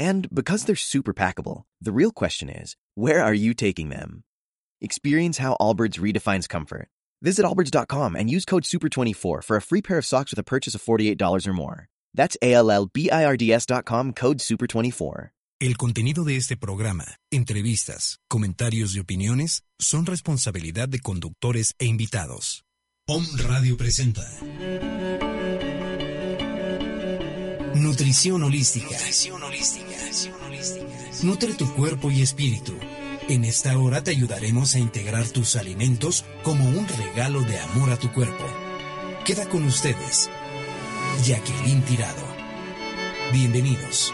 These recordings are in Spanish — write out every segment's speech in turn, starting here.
And because they're super packable, the real question is where are you taking them? Experience how Allbirds redefines comfort. Visit allbirds.com and use code SUPER24 for a free pair of socks with a purchase of $48 or more. That's A L L B I R D S.com code SUPER24. El contenido de este programa, entrevistas, comentarios y opiniones son responsabilidad de conductores e invitados. POM Radio presenta Nutrición holística. Nutrición holística. Nutre tu cuerpo y espíritu. En esta hora te ayudaremos a integrar tus alimentos como un regalo de amor a tu cuerpo. Queda con ustedes, Jacqueline Tirado. Bienvenidos.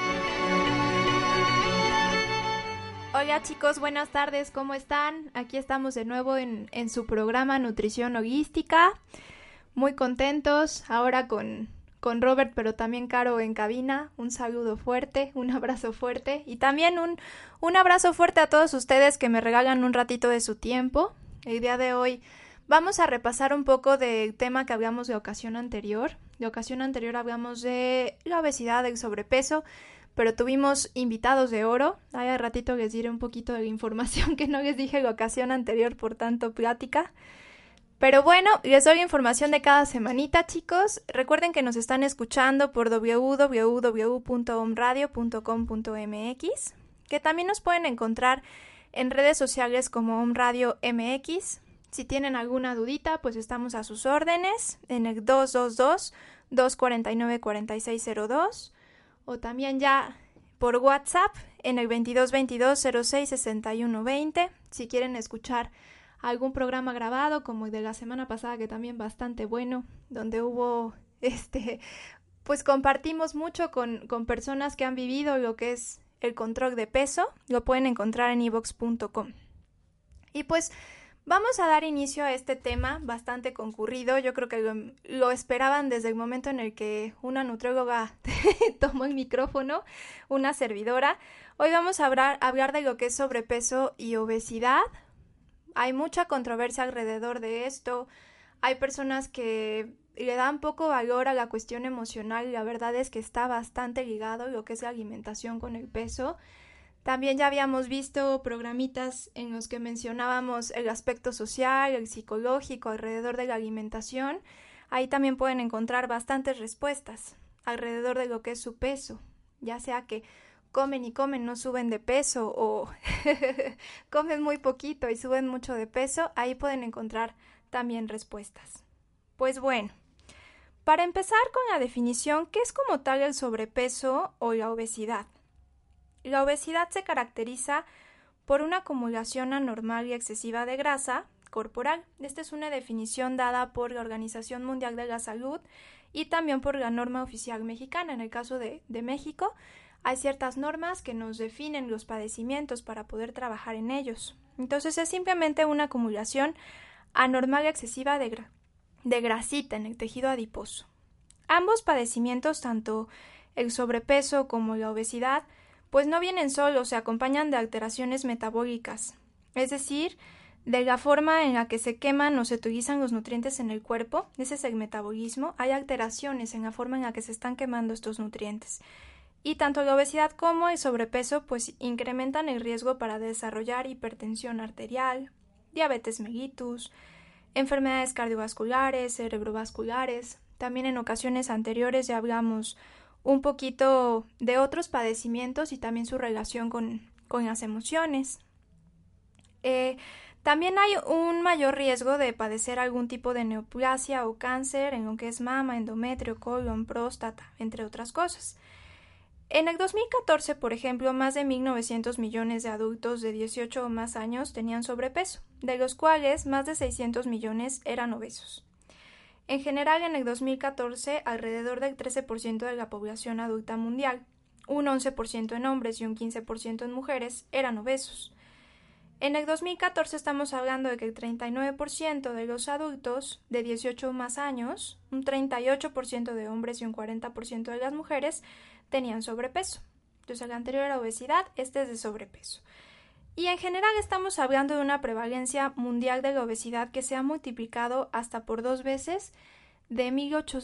Hola chicos, buenas tardes, ¿cómo están? Aquí estamos de nuevo en, en su programa Nutrición Holística. Muy contentos, ahora con, con Robert, pero también Caro en cabina. Un saludo fuerte, un abrazo fuerte y también un, un abrazo fuerte a todos ustedes que me regalan un ratito de su tiempo. El día de hoy vamos a repasar un poco del tema que hablamos de ocasión anterior. De ocasión anterior hablamos de la obesidad, del sobrepeso, pero tuvimos invitados de oro. Ahí al ratito les diré un poquito de información que no les dije la ocasión anterior por tanto plática. Pero bueno, les doy información de cada semanita, chicos. Recuerden que nos están escuchando por www.omradio.com.mx, que también nos pueden encontrar en redes sociales como Omradio MX. Si tienen alguna dudita, pues estamos a sus órdenes en el 222 249 4602 o también ya por WhatsApp en el 2222 06 61 20 si quieren escuchar algún programa grabado como el de la semana pasada que también bastante bueno donde hubo este pues compartimos mucho con, con personas que han vivido lo que es el control de peso lo pueden encontrar en evox.com y pues Vamos a dar inicio a este tema bastante concurrido. Yo creo que lo, esperaban desde el momento en el que una nutrióloga tomó el micrófono, una servidora. Hoy vamos a hablar, hablar de lo que es sobrepeso y obesidad. Hay mucha controversia alrededor de esto. Hay personas que le dan poco valor a la cuestión emocional y la verdad es que está bastante ligado lo que es la alimentación con el peso. También ya habíamos visto programitas en los que mencionábamos el aspecto social, el psicológico alrededor de la alimentación. Ahí también pueden encontrar bastantes respuestas alrededor de lo que es su peso, ya sea que comen y comen, no suben de peso o comen muy poquito y suben mucho de peso, ahí pueden encontrar también respuestas. Pues bueno, para empezar con la definición, ¿qué es como tal el sobrepeso o la obesidad? La obesidad se caracteriza por una acumulación anormal y excesiva de grasa corporal. Esta es una definición dada por la Organización Mundial de la Salud y también por la norma oficial mexicana. En el caso de, de México, hay ciertas normas que nos definen los padecimientos para poder trabajar en ellos. Entonces es simplemente una acumulación anormal y excesiva de, de grasita en el tejido adiposo. Ambos padecimientos, tanto el sobrepeso como la obesidad, pues no vienen solos, se acompañan de alteraciones metabólicas, es decir, de la forma en la que se queman o se utilizan los nutrientes en el cuerpo, ese es el metabolismo, hay alteraciones en la forma en la que se están quemando estos nutrientes. Y tanto la obesidad como el sobrepeso pues incrementan el riesgo para desarrollar hipertensión arterial, diabetes mellitus, enfermedades cardiovasculares, cerebrovasculares. También en ocasiones anteriores ya hablamos un poquito de otros padecimientos y también su relación con, con las emociones. Eh, también hay un mayor riesgo de padecer algún tipo de neoplasia o cáncer en lo que es mama, endometrio, colon, próstata, entre otras cosas. En el 2014, por ejemplo, más de 1.900 millones de adultos de 18 o más años tenían sobrepeso, de los cuales más de 600 millones eran obesos. En general, en el 2014, alrededor del 13% de la población adulta mundial, un 11% en hombres y un 15% en mujeres eran obesos. En el 2014 estamos hablando de que el 39% de los adultos de 18 más años, un 38% de hombres y un 40% de las mujeres tenían sobrepeso. Entonces el anterior era obesidad, este es de sobrepeso. Y en general estamos hablando de una prevalencia mundial de la obesidad que se ha multiplicado hasta por dos veces de,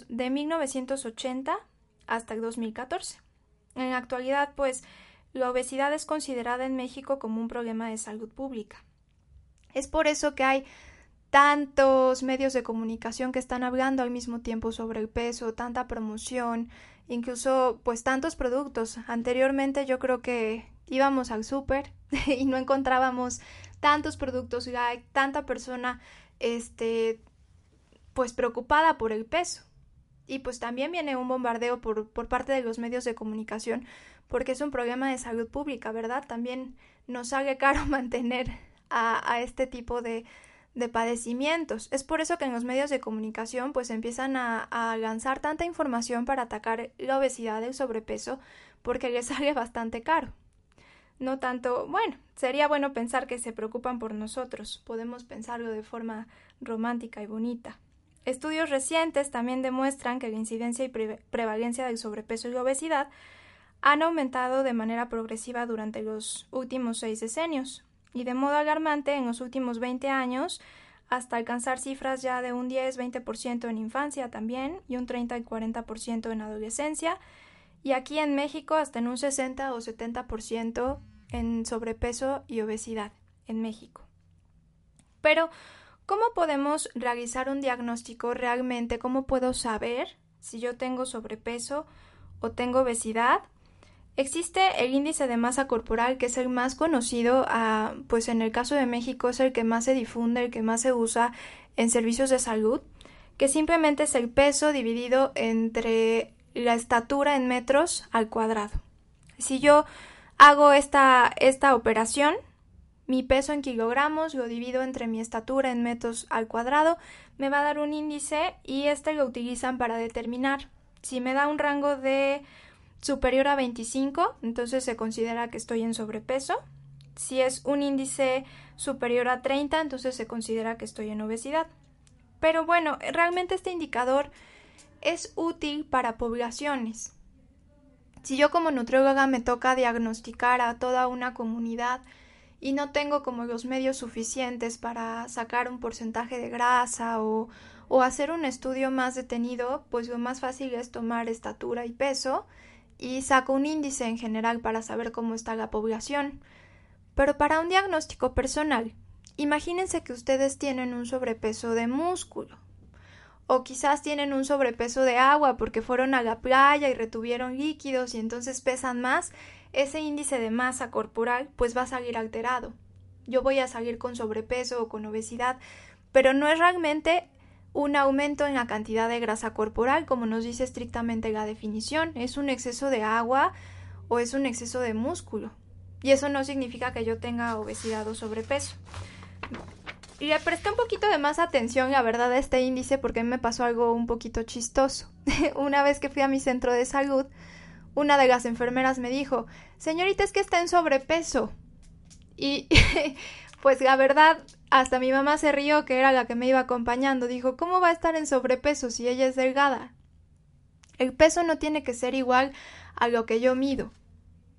de 1980 hasta el 2014. En la actualidad, pues, la obesidad es considerada en México como un problema de salud pública. Es por eso que hay tantos medios de comunicación que están hablando al mismo tiempo sobre el peso, tanta promoción, incluso pues tantos productos. Anteriormente yo creo que íbamos al súper y no encontrábamos tantos productos hay tanta persona este pues preocupada por el peso. Y pues también viene un bombardeo por, por parte de los medios de comunicación porque es un problema de salud pública, ¿verdad? También nos sale caro mantener a, este tipo de, de padecimientos. Es por eso que en los medios de comunicación pues empiezan a, lanzar tanta información para atacar la obesidad, el sobrepeso, porque les sale bastante caro. No tanto, bueno, sería bueno pensar que se preocupan por nosotros, podemos pensarlo de forma romántica y bonita. Estudios recientes también demuestran que la incidencia y prevalencia del sobrepeso y la obesidad han aumentado de manera progresiva durante los últimos seis decenios y de modo alarmante en los últimos 20 años hasta alcanzar cifras ya de un 10-20% en infancia también y un 30 40% en adolescencia y aquí en México hasta en un 60 o 70% en sobrepeso y obesidad en México. Pero, ¿cómo podemos realizar un diagnóstico realmente? ¿Cómo puedo saber si yo tengo sobrepeso o tengo obesidad? Existe el índice de masa corporal que es el más conocido, ah, pues en el caso de México es el que más se difunde, el que más se usa en servicios de salud, que simplemente es el peso dividido entre la estatura en metros al cuadrado. Si yo hago esta, esta operación, mi peso en kilogramos lo divido entre mi estatura en metros al cuadrado, me va a dar un índice y este lo utilizan para determinar si me da un rango de superior a 25, entonces se considera que estoy en sobrepeso. Si es un índice superior a 30, entonces se considera que estoy en obesidad. Pero bueno, realmente este indicador es útil para poblaciones. Si yo como nutrióloga me toca diagnosticar a toda una comunidad y no tengo como los medios suficientes para sacar un porcentaje de grasa o, o hacer un estudio más detenido, pues lo más fácil es tomar estatura y peso y saco un índice en general para saber cómo está la población. Pero para un diagnóstico personal, imagínense que ustedes tienen un sobrepeso de músculo o quizás tienen un sobrepeso de agua porque fueron a la playa y retuvieron líquidos y entonces pesan más, ese índice de masa corporal pues va a salir alterado. Yo voy a salir con sobrepeso o con obesidad, pero no es realmente un aumento en la cantidad de grasa corporal, como nos dice estrictamente la definición, es un exceso de agua o es un exceso de músculo. Y eso no significa que yo tenga obesidad o sobrepeso. Le presté un poquito de más atención, la verdad, a este índice porque me pasó algo un poquito chistoso. una vez que fui a mi centro de salud, una de las enfermeras me dijo, señorita, es que está en sobrepeso. Y pues la verdad, hasta mi mamá se rió, que era la que me iba acompañando. Dijo, ¿cómo va a estar en sobrepeso si ella es delgada? El peso no tiene que ser igual a lo que yo mido.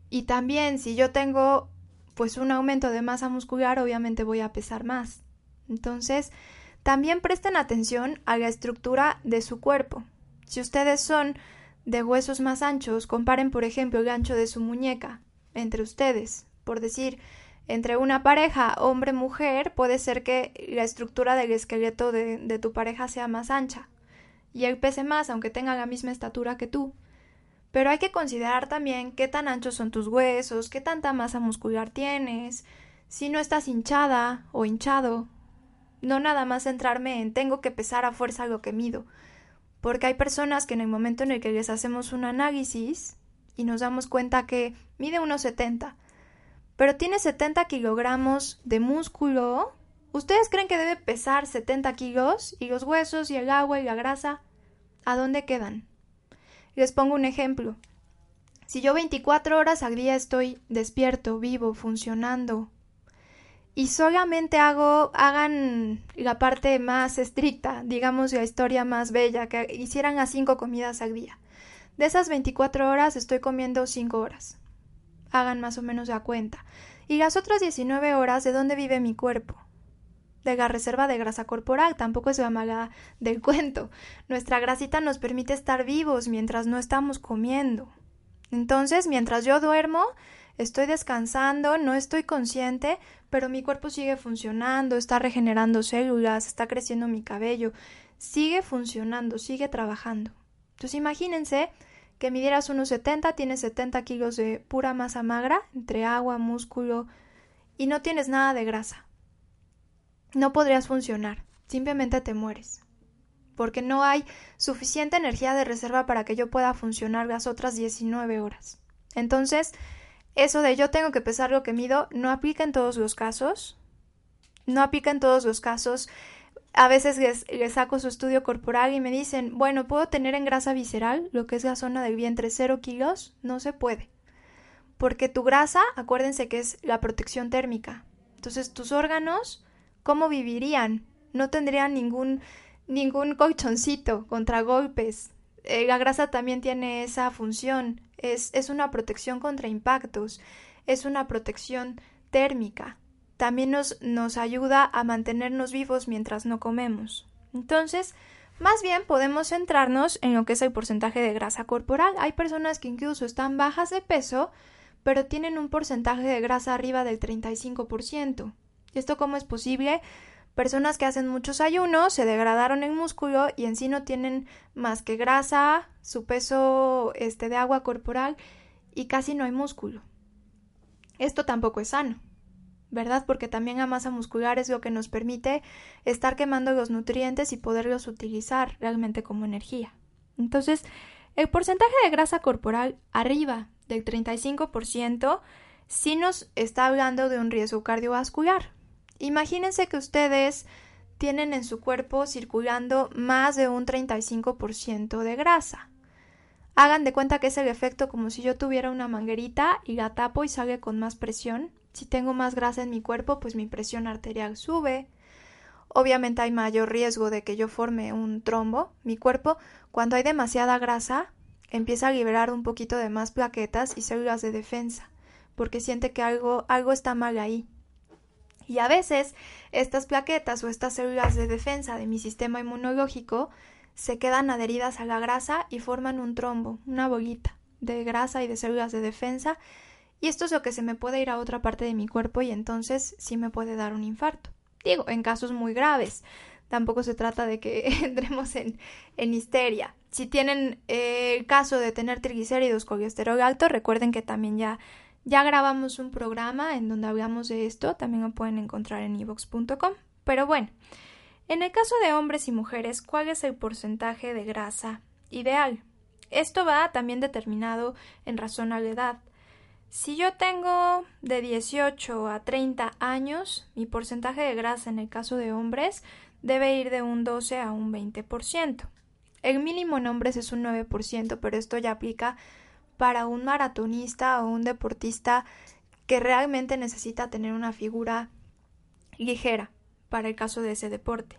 Y también, si yo tengo pues un aumento de masa muscular, obviamente voy a pesar más. Entonces, también presten atención a la estructura de su cuerpo. Si ustedes son de huesos más anchos, comparen por ejemplo el ancho de su muñeca entre ustedes. Por decir, entre una pareja hombre-mujer puede ser que la estructura del esqueleto de, tu pareja sea más ancha y él pese más aunque tenga la misma estatura que tú. Pero hay que considerar también qué tan anchos son tus huesos, qué tanta masa muscular tienes, si no estás hinchada o hinchado, no nada más centrarme en tengo que pesar a fuerza lo que mido, porque hay personas que en el momento en el que les hacemos un análisis y nos damos cuenta que mide unos 70, pero tiene 70 kilogramos de músculo, ¿ustedes creen que debe pesar 70 kilos? ¿Y los huesos y el agua y la grasa? ¿A dónde quedan? Les pongo un ejemplo. Si yo 24 horas al día estoy despierto, vivo, funcionando, y solamente hago, hagan la parte más estricta, digamos la historia más bella, que hicieran a cinco comidas al día. De esas 24 horas estoy comiendo 5 horas. Hagan más o menos la cuenta. Y las otras 19 horas, ¿de dónde vive mi cuerpo? De la reserva de grasa corporal, tampoco es la mala del cuento. Nuestra grasita nos permite estar vivos mientras no estamos comiendo. Entonces, mientras yo duermo, estoy descansando, no estoy consciente, pero mi cuerpo sigue funcionando, está regenerando células, está creciendo mi cabello, sigue funcionando, sigue trabajando. Entonces imagínense que midieras unos 70, tienes 70 kilos de pura masa magra, entre agua, músculo, y no tienes nada de grasa. No podrías funcionar, simplemente te mueres porque no hay suficiente energía de reserva para que yo pueda funcionar las otras 19 horas. Entonces, eso de yo tengo que pesar lo que mido no aplica en todos los casos. No aplica en todos los casos. A veces les, saco su estudio corporal y me dicen, bueno, ¿puedo tener en grasa visceral, lo que es la zona del vientre, cero kilos? No se puede. Porque tu grasa, acuérdense que es la protección térmica. Entonces, tus órganos, ¿cómo vivirían? No tendrían ningún, ningún colchoncito contra golpes. Eh, la grasa también tiene esa función es, una protección contra impactos, es una protección térmica. También nos, ayuda a mantenernos vivos mientras no comemos. Entonces, más bien podemos centrarnos en lo que es el porcentaje de grasa corporal. Hay personas que incluso están bajas de peso, pero tienen un porcentaje de grasa arriba del 35%. ¿Y esto cómo es posible? Personas que hacen muchos ayunos, se degradaron en músculo y en sí no tienen más que grasa, su peso este, de agua corporal y casi no hay músculo. Esto tampoco es sano, ¿verdad? Porque también la masa muscular es lo que nos permite estar quemando los nutrientes y poderlos utilizar realmente como energía. Entonces, el porcentaje de grasa corporal arriba del 35% sí nos está hablando de un riesgo cardiovascular, Imagínense que ustedes tienen en su cuerpo circulando más de un 35% de grasa. Hagan de cuenta que es el efecto como si yo tuviera una manguerita y la tapo y sale con más presión. Si tengo más grasa en mi cuerpo, pues mi presión arterial sube. Obviamente hay mayor riesgo de que yo forme un trombo. Mi cuerpo, cuando hay demasiada grasa, empieza a liberar un poquito de más plaquetas y células de defensa, porque siente que algo, algo está mal ahí. Y a veces estas plaquetas o estas células de defensa de mi sistema inmunológico se quedan adheridas a la grasa y forman un trombo, una bolita de grasa y de células de defensa, y esto es lo que se me puede ir a otra parte de mi cuerpo y entonces sí me puede dar un infarto. Digo, en casos muy graves. Tampoco se trata de que entremos en, en histeria. Si tienen eh, el caso de tener triglicéridos, colesterol alto, recuerden que también ya ya grabamos un programa en donde hablamos de esto, también lo pueden encontrar en evox.com. Pero bueno, en el caso de hombres y mujeres, ¿cuál es el porcentaje de grasa ideal? Esto va también determinado en razón a la edad. Si yo tengo de 18 a 30 años, mi porcentaje de grasa en el caso de hombres debe ir de un 12 a un 20%. El mínimo en hombres es un 9%, pero esto ya aplica para un maratonista o un deportista que realmente necesita tener una figura ligera para el caso de ese deporte.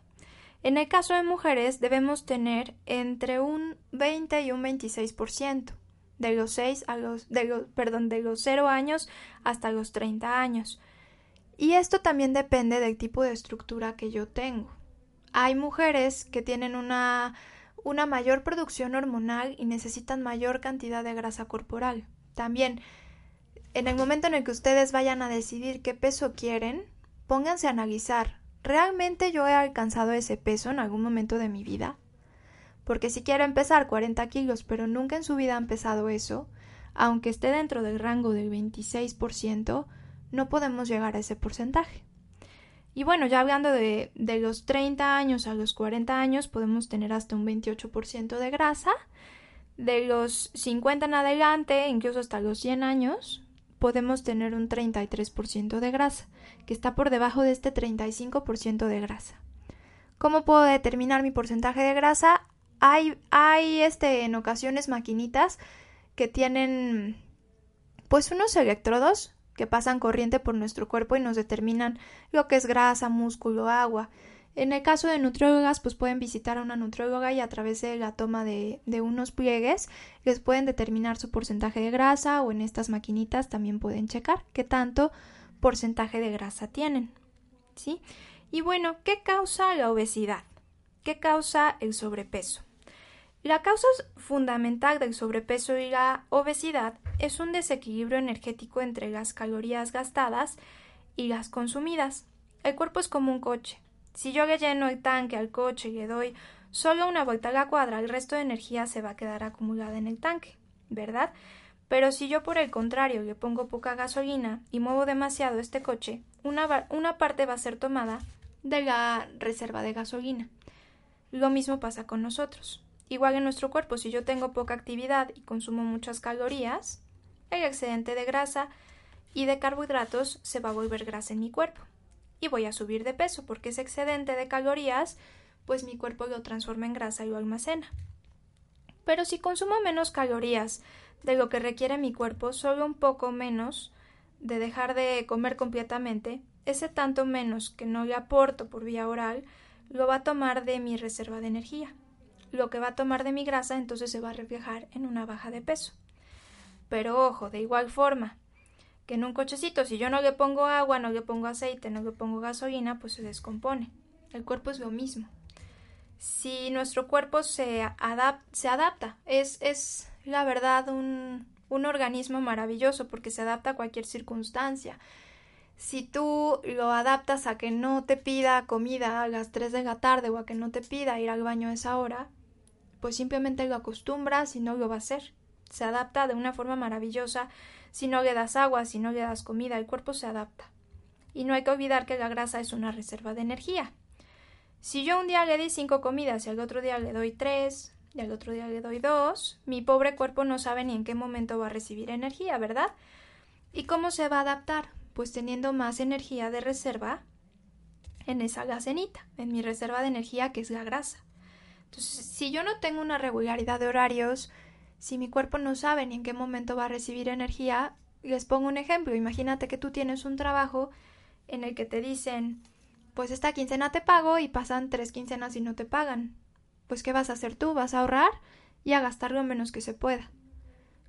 En el caso de mujeres debemos tener entre un 20 y un 26% de los 6 a los de los, perdón, de los 0 años hasta los 30 años. Y esto también depende del tipo de estructura que yo tengo. Hay mujeres que tienen una una mayor producción hormonal y necesitan mayor cantidad de grasa corporal. También, en el momento en el que ustedes vayan a decidir qué peso quieren, pónganse a analizar, ¿realmente yo he alcanzado ese peso en algún momento de mi vida? Porque si quiero empezar 40 kilos, pero nunca en su vida han pesado eso, aunque esté dentro del rango del 26%, no podemos llegar a ese porcentaje. Y bueno, ya hablando de, de los 30 años a los 40 años, podemos tener hasta un 28% de grasa. De los 50 en adelante, incluso hasta los 100 años, podemos tener un 33% de grasa, que está por debajo de este 35% de grasa. ¿Cómo puedo determinar mi porcentaje de grasa? Hay, hay este, en ocasiones maquinitas que tienen pues unos electrodos que pasan corriente por nuestro cuerpo y nos determinan lo que es grasa, músculo, agua. En el caso de nutriólogas, pues pueden visitar a una nutrióloga y a través de la toma de, de, unos pliegues les pueden determinar su porcentaje de grasa o en estas maquinitas también pueden checar qué tanto porcentaje de grasa tienen. ¿Sí? Y bueno, ¿qué causa la obesidad? ¿Qué causa el sobrepeso? La causa fundamental del sobrepeso y la obesidad es un desequilibrio energético entre las calorías gastadas y las consumidas. El cuerpo es como un coche. Si yo le lleno el tanque al coche y le doy solo una vuelta a la cuadra, el resto de energía se va a quedar acumulada en el tanque, ¿verdad? Pero si yo por el contrario le pongo poca gasolina y muevo demasiado este coche, una, una parte va a ser tomada de la reserva de gasolina. Lo mismo pasa con nosotros. Igual en nuestro cuerpo, si yo tengo poca actividad y consumo muchas calorías, el excedente de grasa y de carbohidratos se va a volver grasa en mi cuerpo. Y voy a subir de peso porque ese excedente de calorías, pues mi cuerpo lo transforma en grasa y lo almacena. Pero si consumo menos calorías de lo que requiere mi cuerpo, solo un poco menos de dejar de comer completamente, ese tanto menos que no le aporto por vía oral, lo va a tomar de mi reserva de energía lo que va a tomar de mi grasa entonces se va a reflejar en una baja de peso. Pero ojo, de igual forma que en un cochecito si yo no le pongo agua, no le pongo aceite, no le pongo gasolina, pues se descompone. El cuerpo es lo mismo. Si nuestro cuerpo se, se adapta, es, es la verdad un, un organismo maravilloso porque se adapta a cualquier circunstancia. Si tú lo adaptas a que no te pida comida a las 3 de la tarde o a que no te pida ir al baño a esa hora, pues simplemente lo acostumbras y no lo va a hacer. Se adapta de una forma maravillosa si no le das agua, si no le das comida, el cuerpo se adapta. Y no hay que olvidar que la grasa es una reserva de energía. Si yo un día le di cinco comidas y al otro día le doy tres, y al otro día le doy dos, mi pobre cuerpo no sabe ni en qué momento va a recibir energía, ¿verdad? ¿Y cómo se va a adaptar? Pues teniendo más energía de reserva en esa gasenita, en mi reserva de energía que es la grasa. Entonces, si yo no tengo una regularidad de horarios, si mi cuerpo no sabe ni en qué momento va a recibir energía, les pongo un ejemplo. Imagínate que tú tienes un trabajo en el que te dicen, pues esta quincena te pago y pasan tres quincenas y no te pagan. Pues ¿qué vas a hacer tú? Vas a ahorrar y a gastar lo menos que se pueda.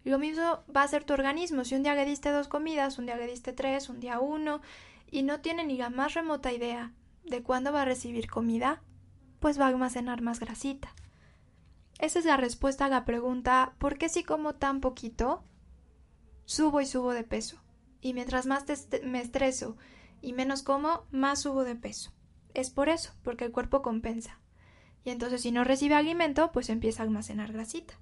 Lo mismo va a ser tu organismo. Si un día le diste dos comidas, un día le diste tres, un día uno, y no tiene ni la más remota idea de cuándo va a recibir comida, pues va a almacenar más grasita. Esa es la respuesta a la pregunta ¿por qué si como tan poquito subo y subo de peso? Y mientras más me estreso y menos como, más subo de peso. Es por eso, porque el cuerpo compensa. Y entonces si no recibe alimento, pues empieza a almacenar grasita.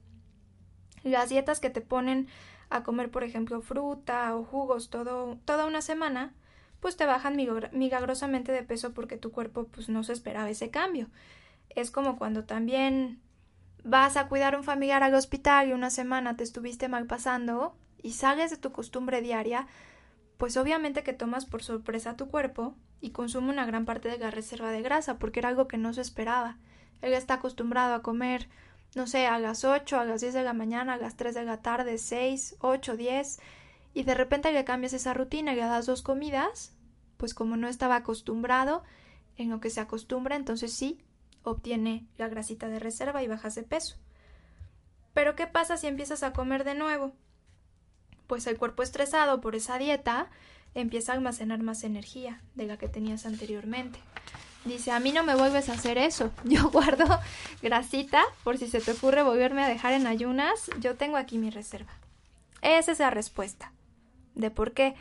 Las dietas que te ponen a comer, por ejemplo, fruta o jugos todo, toda una semana, pues te bajan milagrosamente de peso porque tu cuerpo pues no se esperaba ese cambio. Es como cuando también vas a cuidar a un familiar al hospital y una semana te estuviste mal pasando y sales de tu costumbre diaria, pues obviamente que tomas por sorpresa tu cuerpo y consume una gran parte de la reserva de grasa porque era algo que no se esperaba. Él está acostumbrado a comer, no sé, a las 8, a las 10 de la mañana, a las 3 de la tarde, 6, 8, 10 y de repente le cambias esa rutina y le das dos comidas, pues como no estaba acostumbrado en lo que se acostumbra, entonces sí, obtiene la grasita de reserva y bajas de peso. Pero ¿qué pasa si empiezas a comer de nuevo? Pues el cuerpo estresado por esa dieta empieza a almacenar más energía de la que tenías anteriormente. Dice, a mí no me vuelves a hacer eso. Yo guardo grasita por si se te ocurre volverme a dejar en ayunas. Yo tengo aquí mi reserva. Esa es la respuesta de por qué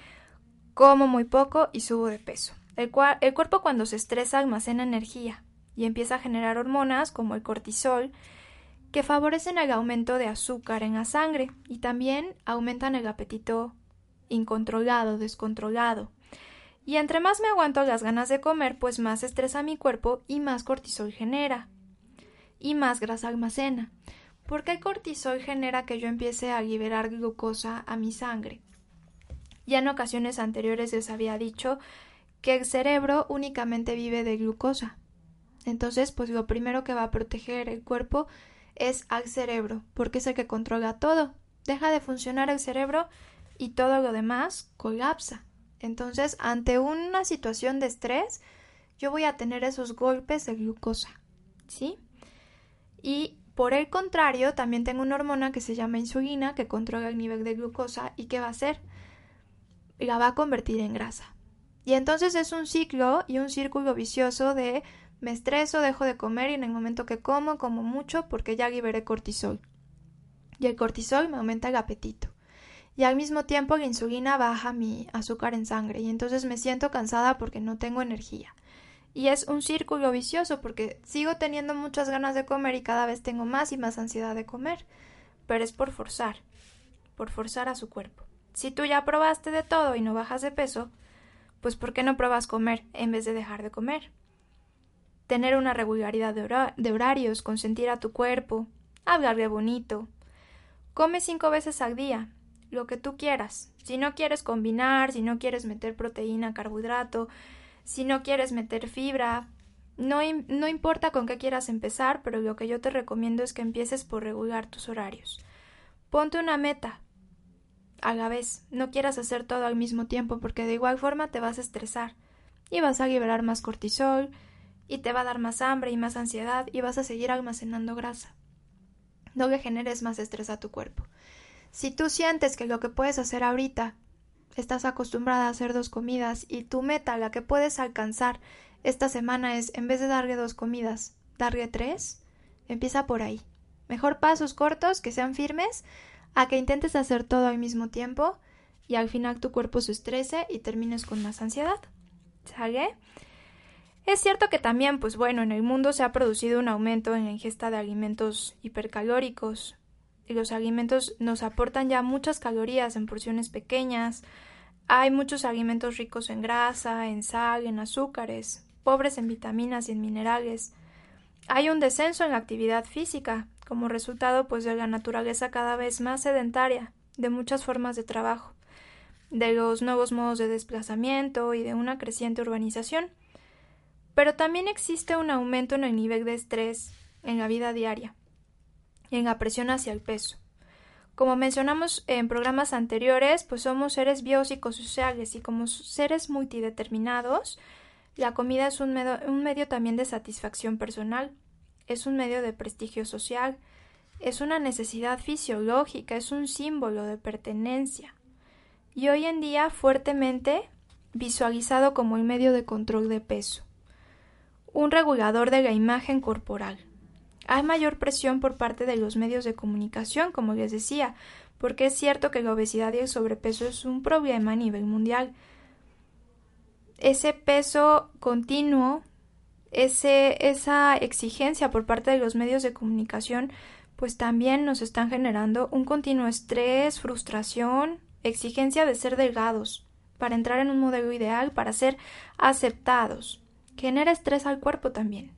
como muy poco y subo de peso. El, el cuerpo cuando se estresa almacena energía y empieza a generar hormonas como el cortisol que favorecen el aumento de azúcar en la sangre y también aumentan el apetito incontrolado, descontrolado. Y entre más me aguanto las ganas de comer, pues más estresa mi cuerpo y más cortisol genera. Y más grasa almacena. Porque el cortisol genera que yo empiece a liberar glucosa a mi sangre. Ya en ocasiones anteriores les había dicho que el cerebro únicamente vive de glucosa. Entonces, pues lo primero que va a proteger el cuerpo es al cerebro, porque es el que controla todo. deja de funcionar el cerebro y todo lo demás colapsa. Entonces, ante una situación de estrés, yo voy a tener esos golpes de glucosa, ¿sí? Y por el contrario, también tengo una hormona que se llama insulina que controla el nivel de glucosa y ¿qué va a hacer? La va a convertir en grasa. Y entonces es un ciclo y un círculo vicioso de me estreso, dejo de comer y en el momento que como, como mucho porque ya liberé cortisol. Y el cortisol me aumenta el apetito. Y al mismo tiempo la insulina baja mi azúcar en sangre y entonces me siento cansada porque no tengo energía. Y es un círculo vicioso porque sigo teniendo muchas ganas de comer y cada vez tengo más y más ansiedad de comer. Pero es por forzar, por forzar a su cuerpo. Si tú ya probaste de todo y no bajas de peso, pues ¿por qué no pruebas comer en vez de dejar de comer? Tener una regularidad de, horarios, consentir a tu cuerpo, hablarle bonito. Come cinco veces al día, lo que tú quieras. Si no quieres combinar, si no quieres meter proteína, carbohidrato, si no quieres meter fibra, no, no importa con qué quieras empezar, pero lo que yo te recomiendo es que empieces por regular tus horarios. Ponte una meta a la vez, no quieras hacer todo al mismo tiempo porque de igual forma te vas a estresar y vas a liberar más cortisol y te va a dar más hambre y más ansiedad y vas a seguir almacenando grasa. No le generes más estrés a tu cuerpo. Si tú sientes que lo que puedes hacer ahorita estás acostumbrada a hacer dos comidas y tu meta, la que puedes alcanzar esta semana es, en vez de darle dos comidas, darle tres, empieza por ahí. Mejor pasos cortos que sean firmes a que intentes hacer todo al mismo tiempo y al final tu cuerpo se estrese y termines con más ansiedad. ¿Sale? Es cierto que también, pues bueno, en el mundo se ha producido un aumento en la ingesta de alimentos hipercalóricos, y los alimentos nos aportan ya muchas calorías en porciones pequeñas. Hay muchos alimentos ricos en grasa, en sal, en azúcares, pobres en vitaminas y en minerales. Hay un descenso en la actividad física, como resultado pues de la naturaleza cada vez más sedentaria, de muchas formas de trabajo, de los nuevos modos de desplazamiento y de una creciente urbanización. Pero también existe un aumento en el nivel de estrés en la vida diaria en la presión hacia el peso. Como mencionamos en programas anteriores, pues somos seres biopsicosociales y como seres multideterminados, la comida es un medio también de satisfacción personal, es un medio de prestigio social, es una necesidad fisiológica, es un símbolo de pertenencia y hoy en día fuertemente visualizado como el medio de control de peso, un regulador de la imagen corporal. Hay mayor presión por parte de los medios de comunicación, como les decía, porque es cierto que la obesidad y el sobrepeso es un problema a nivel mundial. Ese peso continuo, ese, esa exigencia por parte de los medios de comunicación, pues también nos están generando un continuo estrés, frustración, exigencia de ser delgados, para entrar en un modelo ideal, para ser aceptados. Genera estrés al cuerpo también.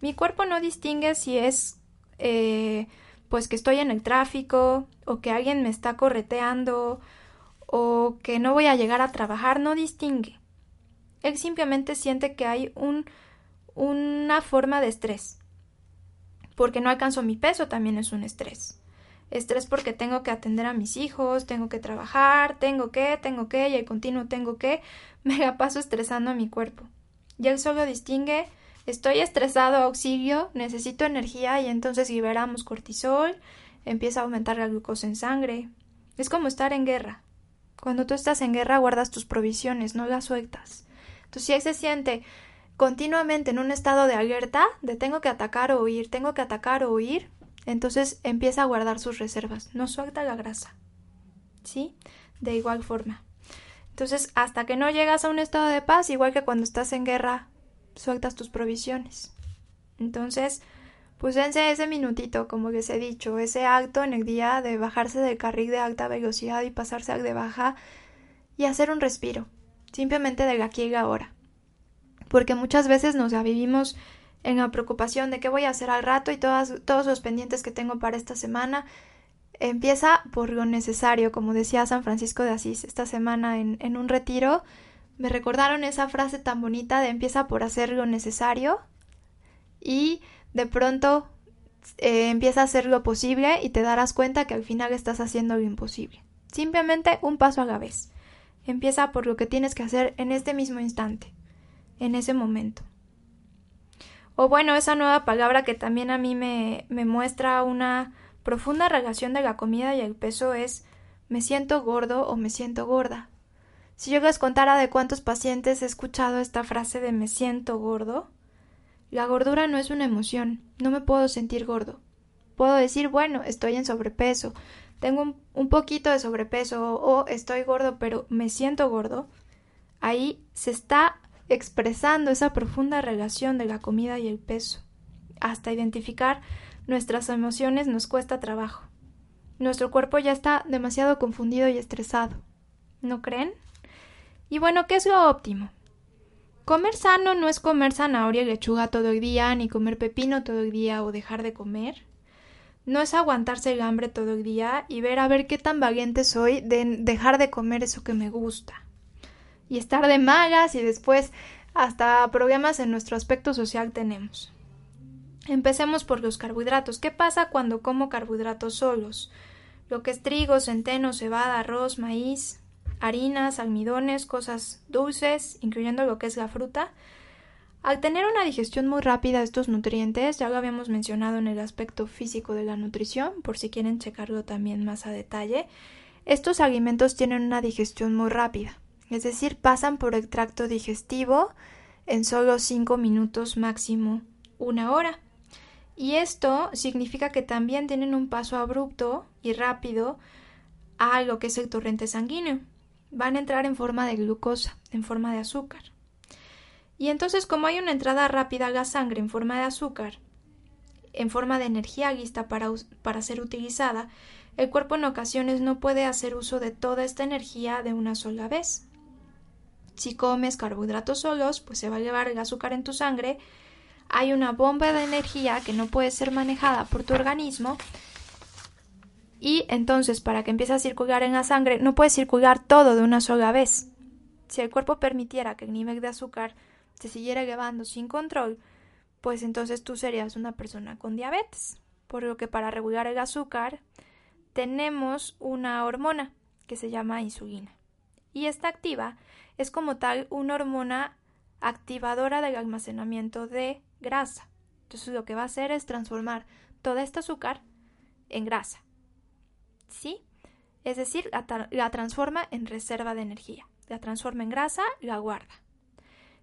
Mi cuerpo no distingue si es eh, pues que estoy en el tráfico o que alguien me está correteando o que no voy a llegar a trabajar, no distingue. Él simplemente siente que hay un, una forma de estrés. Porque no alcanzo mi peso también es un estrés. Estrés porque tengo que atender a mis hijos, tengo que trabajar, tengo que, tengo que, y el continuo tengo que, me la paso estresando a mi cuerpo. Y él solo distingue Estoy estresado, auxilio, necesito energía y entonces liberamos cortisol, empieza a aumentar la glucosa en sangre. Es como estar en guerra. Cuando tú estás en guerra guardas tus provisiones, no las sueltas. Entonces si él se siente continuamente en un estado de alerta, de tengo que atacar o huir, tengo que atacar o huir, entonces empieza a guardar sus reservas, no suelta la grasa. ¿Sí? De igual forma. Entonces, hasta que no llegas a un estado de paz, igual que cuando estás en guerra, sueltas tus provisiones. Entonces, pues ese minutito, como les he dicho, ese acto en el día de bajarse del carril de alta velocidad y pasarse al de baja y hacer un respiro, simplemente de aquí y ahora. Porque muchas veces nos vivimos en la preocupación de qué voy a hacer al rato y todas, todos los pendientes que tengo para esta semana. Empieza por lo necesario, como decía San Francisco de Asís esta semana en, en un retiro me recordaron esa frase tan bonita de empieza por hacer lo necesario y de pronto eh, empieza a hacer lo posible y te darás cuenta que al final estás haciendo lo imposible. Simplemente un paso a la vez. Empieza por lo que tienes que hacer en este mismo instante, en ese momento. O bueno, esa nueva palabra que también a mí me, me muestra una profunda relación de la comida y el peso es me siento gordo o me siento gorda. Si yo les contara de cuántos pacientes he escuchado esta frase de me siento gordo, la gordura no es una emoción, no me puedo sentir gordo. Puedo decir, bueno, estoy en sobrepeso, tengo un, poquito de sobrepeso o estoy gordo, pero me siento gordo. Ahí se está expresando esa profunda relación de la comida y el peso. Hasta identificar nuestras emociones nos cuesta trabajo. Nuestro cuerpo ya está demasiado confundido y estresado. ¿No creen? Y bueno, ¿qué es lo óptimo? Comer sano no es comer zanahoria y lechuga todo el día, ni comer pepino todo el día o dejar de comer. No es aguantarse el hambre todo el día y ver a ver qué tan valiente soy de dejar de comer eso que me gusta. Y estar de malas y después hasta problemas en nuestro aspecto social tenemos. Empecemos por los carbohidratos. ¿Qué pasa cuando como carbohidratos solos? Lo que es trigo, centeno, cebada, arroz, maíz, harinas, almidones, cosas dulces, incluyendo lo que es la fruta. Al tener una digestión muy rápida de estos nutrientes, ya lo habíamos mencionado en el aspecto físico de la nutrición, por si quieren checarlo también más a detalle, estos alimentos tienen una digestión muy rápida, es decir, pasan por el tracto digestivo en solo 5 minutos máximo una hora. Y esto significa que también tienen un paso abrupto y rápido a lo que es el torrente sanguíneo van a entrar en forma de glucosa, en forma de azúcar. Y entonces como hay una entrada rápida a la sangre en forma de azúcar, en forma de energía lista para, para ser utilizada, el cuerpo en ocasiones no puede hacer uso de toda esta energía de una sola vez. Si comes carbohidratos solos, pues se va a llevar el azúcar en tu sangre, hay una bomba de energía que no puede ser manejada por tu organismo y entonces para que empiece a circular en la sangre no puede circular todo de una sola vez. Si el cuerpo permitiera que el nivel de azúcar se siguiera elevando sin control, pues entonces tú serías una persona con diabetes. Por lo que para regular el azúcar tenemos una hormona que se llama insulina. Y esta activa es como tal una hormona activadora del almacenamiento de grasa. Entonces lo que va a hacer es transformar todo este azúcar en grasa. ¿sí? Es decir, la, transforma en reserva de energía, la transforma en grasa, la guarda.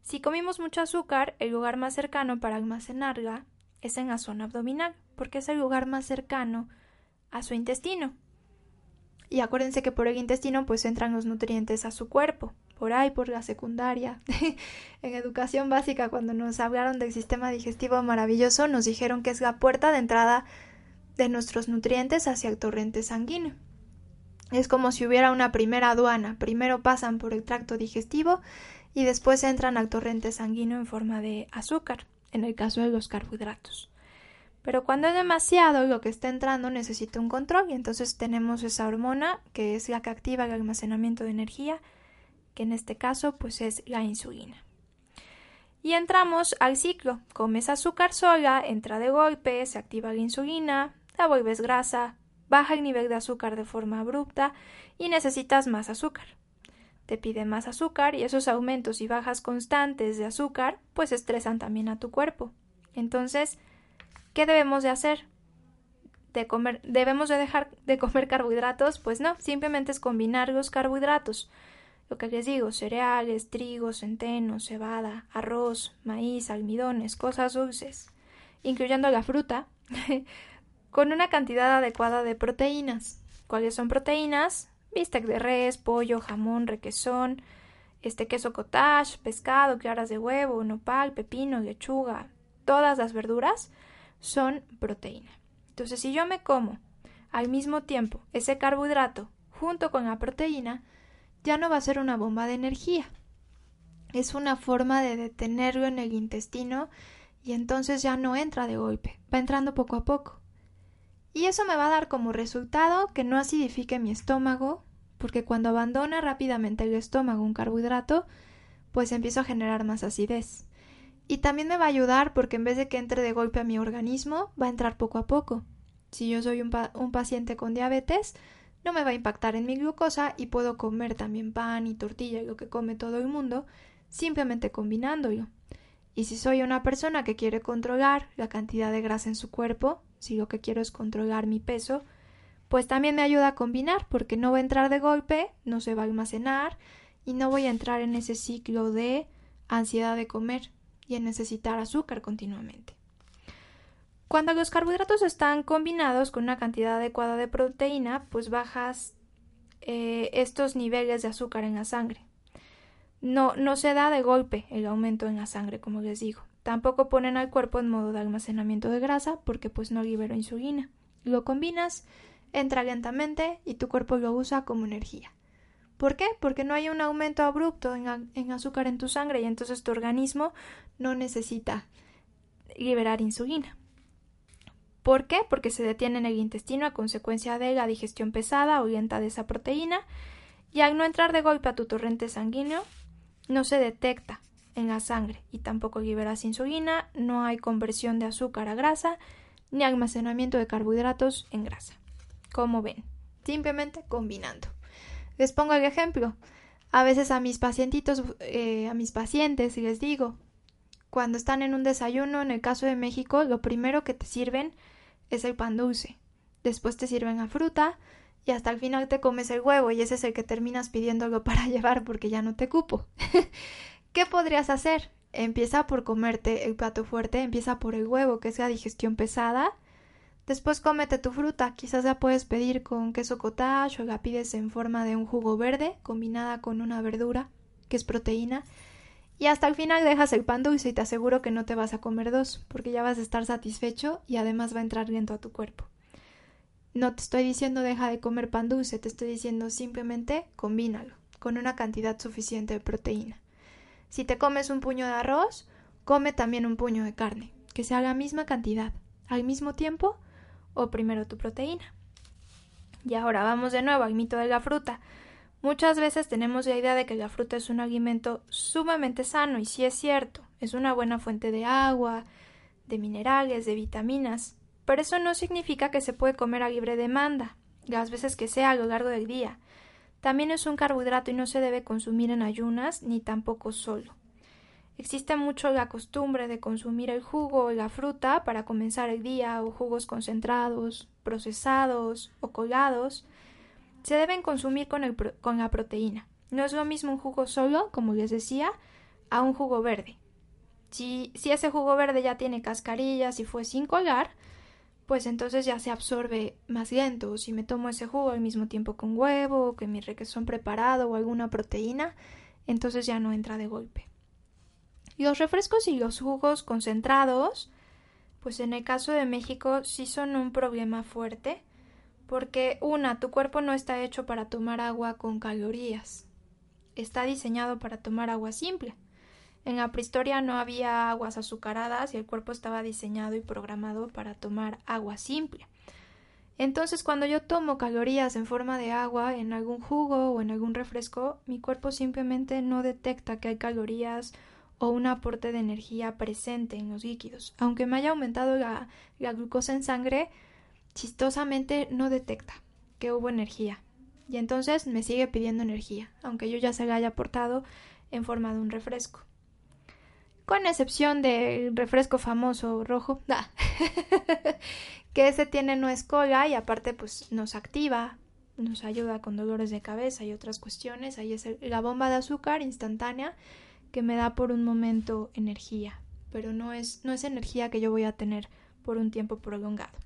Si comimos mucho azúcar, el lugar más cercano para almacenarla es en la zona abdominal, porque es el lugar más cercano a su intestino. Y acuérdense que por el intestino pues entran los nutrientes a su cuerpo, por ahí por la secundaria. en educación básica cuando nos hablaron del sistema digestivo maravilloso nos dijeron que es la puerta de entrada de nuestros nutrientes hacia el torrente sanguíneo. Es como si hubiera una primera aduana. Primero pasan por el tracto digestivo y después entran al torrente sanguíneo en forma de azúcar, en el caso de los carbohidratos. Pero cuando es demasiado lo que está entrando necesita un control y entonces tenemos esa hormona que es la que activa el almacenamiento de energía, que en este caso pues es la insulina. Y entramos al ciclo. Comes azúcar sola, entra de golpe, se activa la insulina, la vuelves grasa, baja el nivel de azúcar de forma abrupta y necesitas más azúcar. Te pide más azúcar y esos aumentos y bajas constantes de azúcar pues estresan también a tu cuerpo. Entonces, ¿qué debemos de hacer? De comer, ¿Debemos de dejar de comer carbohidratos? Pues no, simplemente es combinar los carbohidratos. Lo que les digo, cereales, trigo, centeno, cebada, arroz, maíz, almidones, cosas dulces, incluyendo la fruta, con una cantidad adecuada de proteínas. ¿Cuáles son proteínas? Bistec de res, pollo, jamón, requesón, este queso cottage, pescado, claras de huevo, nopal, pepino, lechuga, todas las verduras son proteína. Entonces, si yo me como al mismo tiempo ese carbohidrato junto con la proteína, ya no va a ser una bomba de energía. Es una forma de detenerlo en el intestino y entonces ya no entra de golpe, va entrando poco a poco. Y eso me va a dar como resultado que no acidifique mi estómago, porque cuando abandona rápidamente el estómago un carbohidrato, pues empiezo a generar más acidez. Y también me va a ayudar porque en vez de que entre de golpe a mi organismo, va a entrar poco a poco. Si yo soy un, un paciente con diabetes, no me va a impactar en mi glucosa y puedo comer también pan y tortilla y lo que come todo el mundo, simplemente combinándolo. Y si soy una persona que quiere controlar la cantidad de grasa en su cuerpo, si lo que quiero es controlar mi peso, pues también me ayuda a combinar porque no va a entrar de golpe, no se va a almacenar y no voy a entrar en ese ciclo de ansiedad de comer y en necesitar azúcar continuamente. Cuando los carbohidratos están combinados con una cantidad adecuada de proteína, pues bajas eh, estos niveles de azúcar en la sangre. No, no se da de golpe el aumento en la sangre, como les digo. Tampoco ponen al cuerpo en modo de almacenamiento de grasa porque pues no libera insulina. Lo combinas, entra lentamente y tu cuerpo lo usa como energía. ¿Por qué? Porque no hay un aumento abrupto en, en azúcar en tu sangre y entonces tu organismo no necesita liberar insulina. ¿Por qué? Porque se detiene en el intestino a consecuencia de la digestión pesada o lenta de esa proteína y al no entrar de golpe a tu torrente sanguíneo no se detecta en la sangre y tampoco liberas insulina, no hay conversión de azúcar a grasa ni almacenamiento de carbohidratos en grasa. Como ven, simplemente combinando. Les pongo el ejemplo. A veces a mis pacientitos, eh, a mis pacientes, les digo, cuando están en un desayuno, en el caso de México, lo primero que te sirven es el pan dulce. Después te sirven la fruta y hasta el final te comes el huevo y ese es el que terminas pidiéndolo para llevar porque ya no te cupo. ¿Qué podrías hacer? Empieza por comerte el plato fuerte, empieza por el huevo, que es la digestión pesada. Después cómete tu fruta, quizás la puedes pedir con queso cottage o la pides en forma de un jugo verde combinada con una verdura, que es proteína. Y hasta el final dejas el pan dulce y te aseguro que no te vas a comer dos, porque ya vas a estar satisfecho y además va a entrar viento a tu cuerpo. No te estoy diciendo deja de comer pan dulce, te estoy diciendo simplemente combínalo con una cantidad suficiente de proteína. Si te comes un puño de arroz, come también un puño de carne, que sea la misma cantidad, al mismo tiempo, o primero tu proteína. Y ahora vamos de nuevo al mito de la fruta. Muchas veces tenemos la idea de que la fruta es un alimento sumamente sano y sí es cierto, es una buena fuente de agua, de minerales, de vitaminas, pero eso no significa que se puede comer a libre demanda, las veces que sea a lo largo del día. También es un carbohidrato y no se debe consumir en ayunas ni tampoco solo. Existe mucho la costumbre de consumir el jugo o la fruta para comenzar el día o jugos concentrados, procesados o colados, se deben consumir con, la proteína. No es lo mismo un jugo solo, como les decía, a un jugo verde. Si, ese jugo verde ya tiene cascarillas y fue sin colar, pues entonces ya se absorbe más lento. Si me tomo ese jugo al mismo tiempo con huevo, que mi requesón preparado o alguna proteína, entonces ya no entra de golpe. Los refrescos y los jugos concentrados, pues en el caso de México sí son un problema fuerte porque una, tu cuerpo no está hecho para tomar agua con calorías. Está diseñado para tomar agua simple. En la prehistoria no había aguas azucaradas y el cuerpo estaba diseñado y programado para tomar agua simple. Entonces, cuando yo tomo calorías en forma de agua en algún jugo o en algún refresco, mi cuerpo simplemente no detecta que hay calorías o un aporte de energía presente en los líquidos. Aunque me haya aumentado la, la glucosa en sangre, chistosamente no detecta que hubo energía y entonces me sigue pidiendo energía, aunque yo ya se la haya aportado en forma de un refresco. Con excepción del refresco famoso rojo, que ese tiene nuez cola y aparte pues nos activa, nos ayuda con dolores de cabeza y otras cuestiones. Ahí es la bomba de azúcar instantánea que me da por un momento energía, pero no es, no es energía que yo voy a tener por un tiempo prolongado.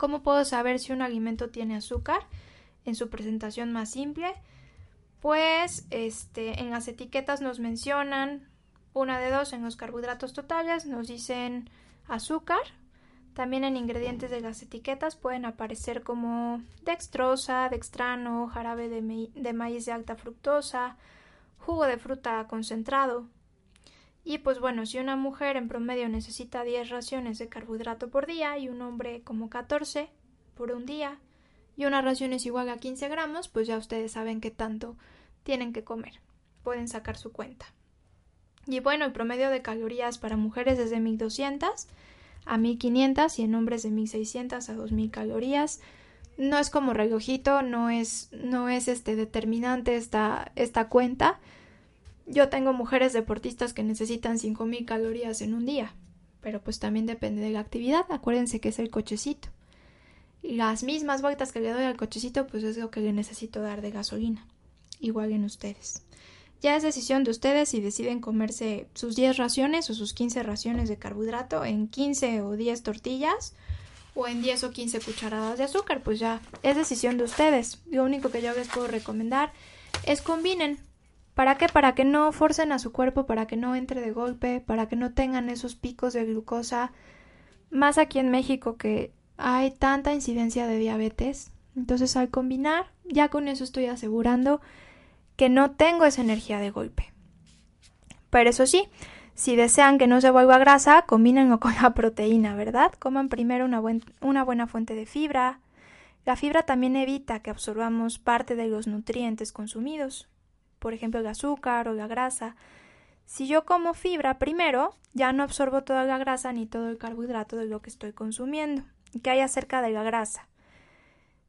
¿Cómo puedo saber si un alimento tiene azúcar? En su presentación más simple, pues este, en las etiquetas nos mencionan una de dos en los carbohidratos totales, nos dicen azúcar. También en ingredientes de las etiquetas pueden aparecer como dextrosa, dextrano, jarabe de, de maíz de alta fructosa, jugo de fruta concentrado, y pues bueno, si una mujer en promedio necesita 10 raciones de carbohidrato por día y un hombre como 14 por un día y una ración es igual a 15 gramos, pues ya ustedes saben qué tanto tienen que comer. Pueden sacar su cuenta. Y bueno, el promedio de calorías para mujeres es de 1200 a 1500 y en hombres de 1600 a 2000 calorías. No es como relojito, no es, no es este determinante esta, esta cuenta. Yo tengo mujeres deportistas que necesitan 5000 calorías en un día, pero pues también depende de la actividad. Acuérdense que es el cochecito. Las mismas vueltas que le doy al cochecito, pues es lo que le necesito dar de gasolina. Igual en ustedes. Ya es decisión de ustedes si deciden comerse sus 10 raciones o sus 15 raciones de carbohidrato en 15 o 10 tortillas o en 10 o 15 cucharadas de azúcar, pues ya es decisión de ustedes. Lo único que yo les puedo recomendar es combinen. ¿Para qué? Para que no forcen a su cuerpo, para que no entre de golpe, para que no tengan esos picos de glucosa. Más aquí en México que hay tanta incidencia de diabetes. Entonces al combinar, ya con eso estoy asegurando que no tengo esa energía de golpe. Pero eso sí, si desean que no se vuelva grasa, combínenlo con la proteína, ¿verdad? Coman primero una, una buena fuente de fibra. La fibra también evita que absorbamos parte de los nutrientes consumidos, por ejemplo el azúcar o la grasa. Si yo como fibra primero, ya no absorbo toda la grasa ni todo el carbohidrato de lo que estoy consumiendo. ¿Qué hay acerca de la grasa?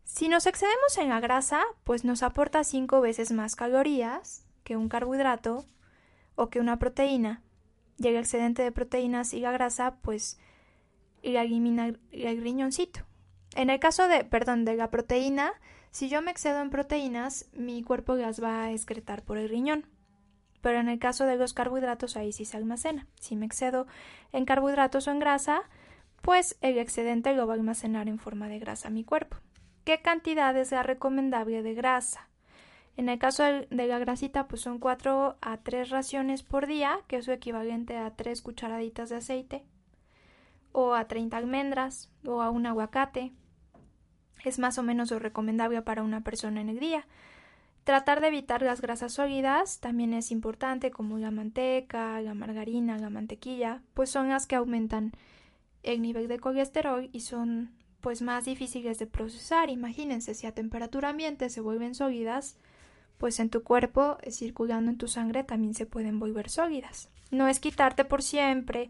Si nos excedemos en la grasa, pues nos aporta cinco veces más calorías que un carbohidrato o que una proteína. Y el excedente de proteínas y la grasa, pues la elimina el riñoncito. En el caso de, perdón, de la proteína, si yo me excedo en proteínas, mi cuerpo las va a excretar por el riñón. Pero en el caso de los carbohidratos, ahí sí se almacena. Si me excedo en carbohidratos o en grasa, pues el excedente lo va a almacenar en forma de grasa mi cuerpo qué cantidad es la recomendable de grasa. En el caso de la grasita, pues son 4 a 3 raciones por día, que es lo equivalente a 3 cucharaditas de aceite, o a 30 almendras, o a un aguacate. Es más o menos lo recomendable para una persona en el día. Tratar de evitar las grasas sólidas también es importante, como la manteca, la margarina, la mantequilla, pues son las que aumentan el nivel de colesterol y son pues más difíciles de procesar. Imagínense, si a temperatura ambiente se vuelven sólidas, pues en tu cuerpo, eh, circulando en tu sangre, también se pueden volver sólidas. No es quitarte por siempre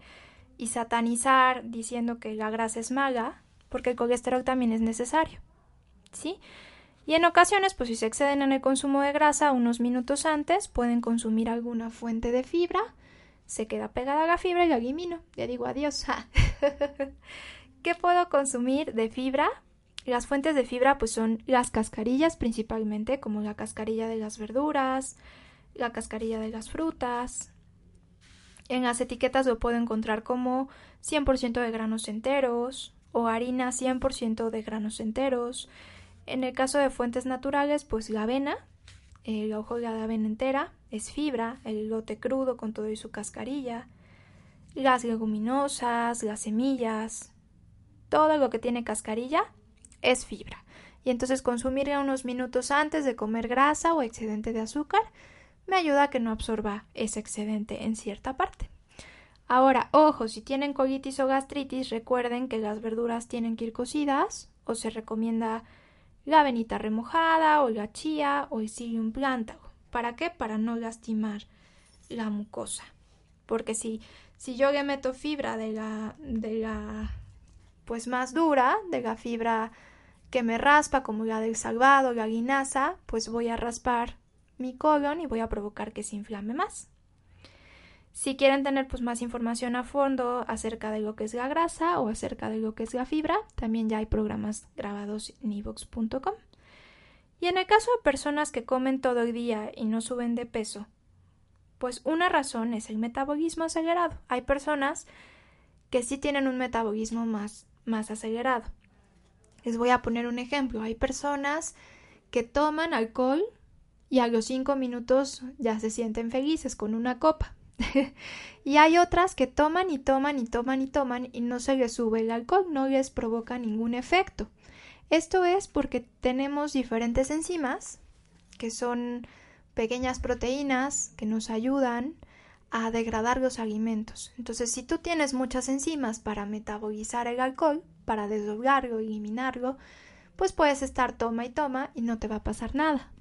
y satanizar diciendo que la grasa es mala, porque el colesterol también es necesario. ¿Sí? Y en ocasiones, pues si se exceden en el consumo de grasa unos minutos antes, pueden consumir alguna fuente de fibra, se queda pegada la fibra y la elimino. Ya digo adiós. ¿Qué puedo consumir de fibra? Las fuentes de fibra pues son las cascarillas principalmente, como la cascarilla de las verduras, la cascarilla de las frutas. En las etiquetas lo puedo encontrar como 100% de granos enteros o harina 100% de granos enteros. En el caso de fuentes naturales, pues la avena, el ojo de la avena entera es fibra, el lote crudo con todo y su cascarilla, las leguminosas, las semillas, todo lo que tiene cascarilla es fibra. Y entonces consumirla unos minutos antes de comer grasa o excedente de azúcar me ayuda a que no absorba ese excedente en cierta parte. Ahora, ojo, si tienen colitis o gastritis, recuerden que las verduras tienen que ir cocidas o se recomienda la avenita remojada o la chía o el psyllium plántago. ¿Para qué? Para no lastimar la mucosa. Porque si, si yo le meto fibra de la, de la pues más dura, de la fibra que me raspa, como la del salvado, la guinaza, pues voy a raspar mi colon y voy a provocar que se inflame más. Si quieren tener pues más información a fondo acerca de lo que es la grasa o acerca de lo que es la fibra, también ya hay programas grabados en evox.com. Y en el caso de personas que comen todo el día y no suben de peso, pues una razón es el metabolismo acelerado. Hay personas que sí tienen un metabolismo más más acelerado. Les voy a poner un ejemplo. Hay personas que toman alcohol y a los cinco minutos ya se sienten felices con una copa. y hay otras que toman y toman y toman y toman y no se les sube el alcohol, no les provoca ningún efecto. Esto es porque tenemos diferentes enzimas, que son pequeñas proteínas que nos ayudan a degradar los alimentos. Entonces, si tú tienes muchas enzimas para metabolizar el alcohol, para desdoblarlo, eliminarlo, pues puedes estar toma y toma y no te va a pasar nada.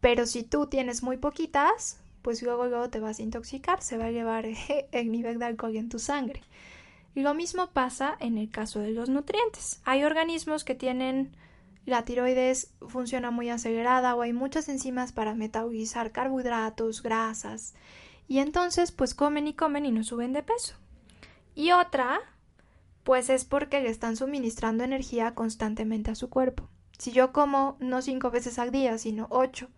Pero si tú tienes muy poquitas, pues luego luego te vas a intoxicar, se va a elevar el nivel de alcohol en tu sangre. Lo mismo pasa en el caso de los nutrientes. Hay organismos que tienen la tiroides funciona muy acelerada o hay muchas enzimas para metabolizar carbohidratos, grasas, y entonces pues comen y comen y no suben de peso. Y otra, pues es porque le están suministrando energía constantemente a su cuerpo. Si yo como no cinco veces al día, sino ocho,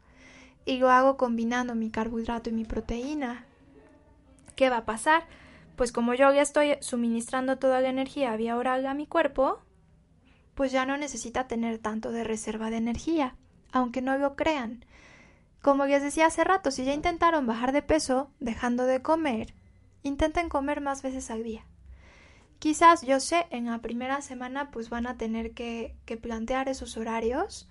y lo hago combinando mi carbohidrato y mi proteína, ¿qué va a pasar? Pues como yo ya estoy suministrando toda la energía vía oral a mi cuerpo, pues ya no necesita tener tanto de reserva de energía, aunque no lo crean. Como les decía hace rato, si ya intentaron bajar de peso dejando de comer, intenten comer más veces al día. Quizás, yo sé, en la primera semana pues van a tener que, que plantear esos horarios.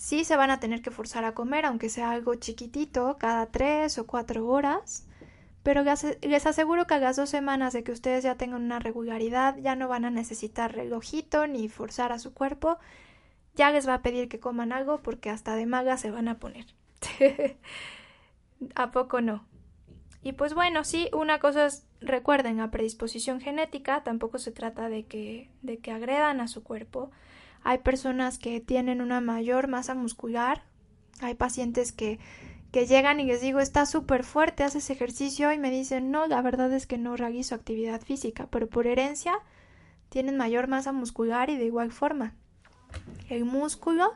Sí se van a tener que forzar a comer, aunque sea algo chiquitito, cada tres o cuatro horas. Pero les aseguro que a las dos semanas de que ustedes ya tengan una regularidad, ya no van a necesitar relojito ni forzar a su cuerpo. Ya les va a pedir que coman algo porque hasta de maga se van a poner. ¿A poco no? Y pues bueno, sí, una cosa es, recuerden, la predisposición genética, tampoco se trata de que, de que agredan a su cuerpo. Hay personas que tienen una mayor masa muscular, hay pacientes que que llegan y les digo, está súper fuerte, haces ejercicio y me dicen, no, la verdad es que no realizo actividad física, pero por herencia tienen mayor masa muscular y de igual forma. El músculo,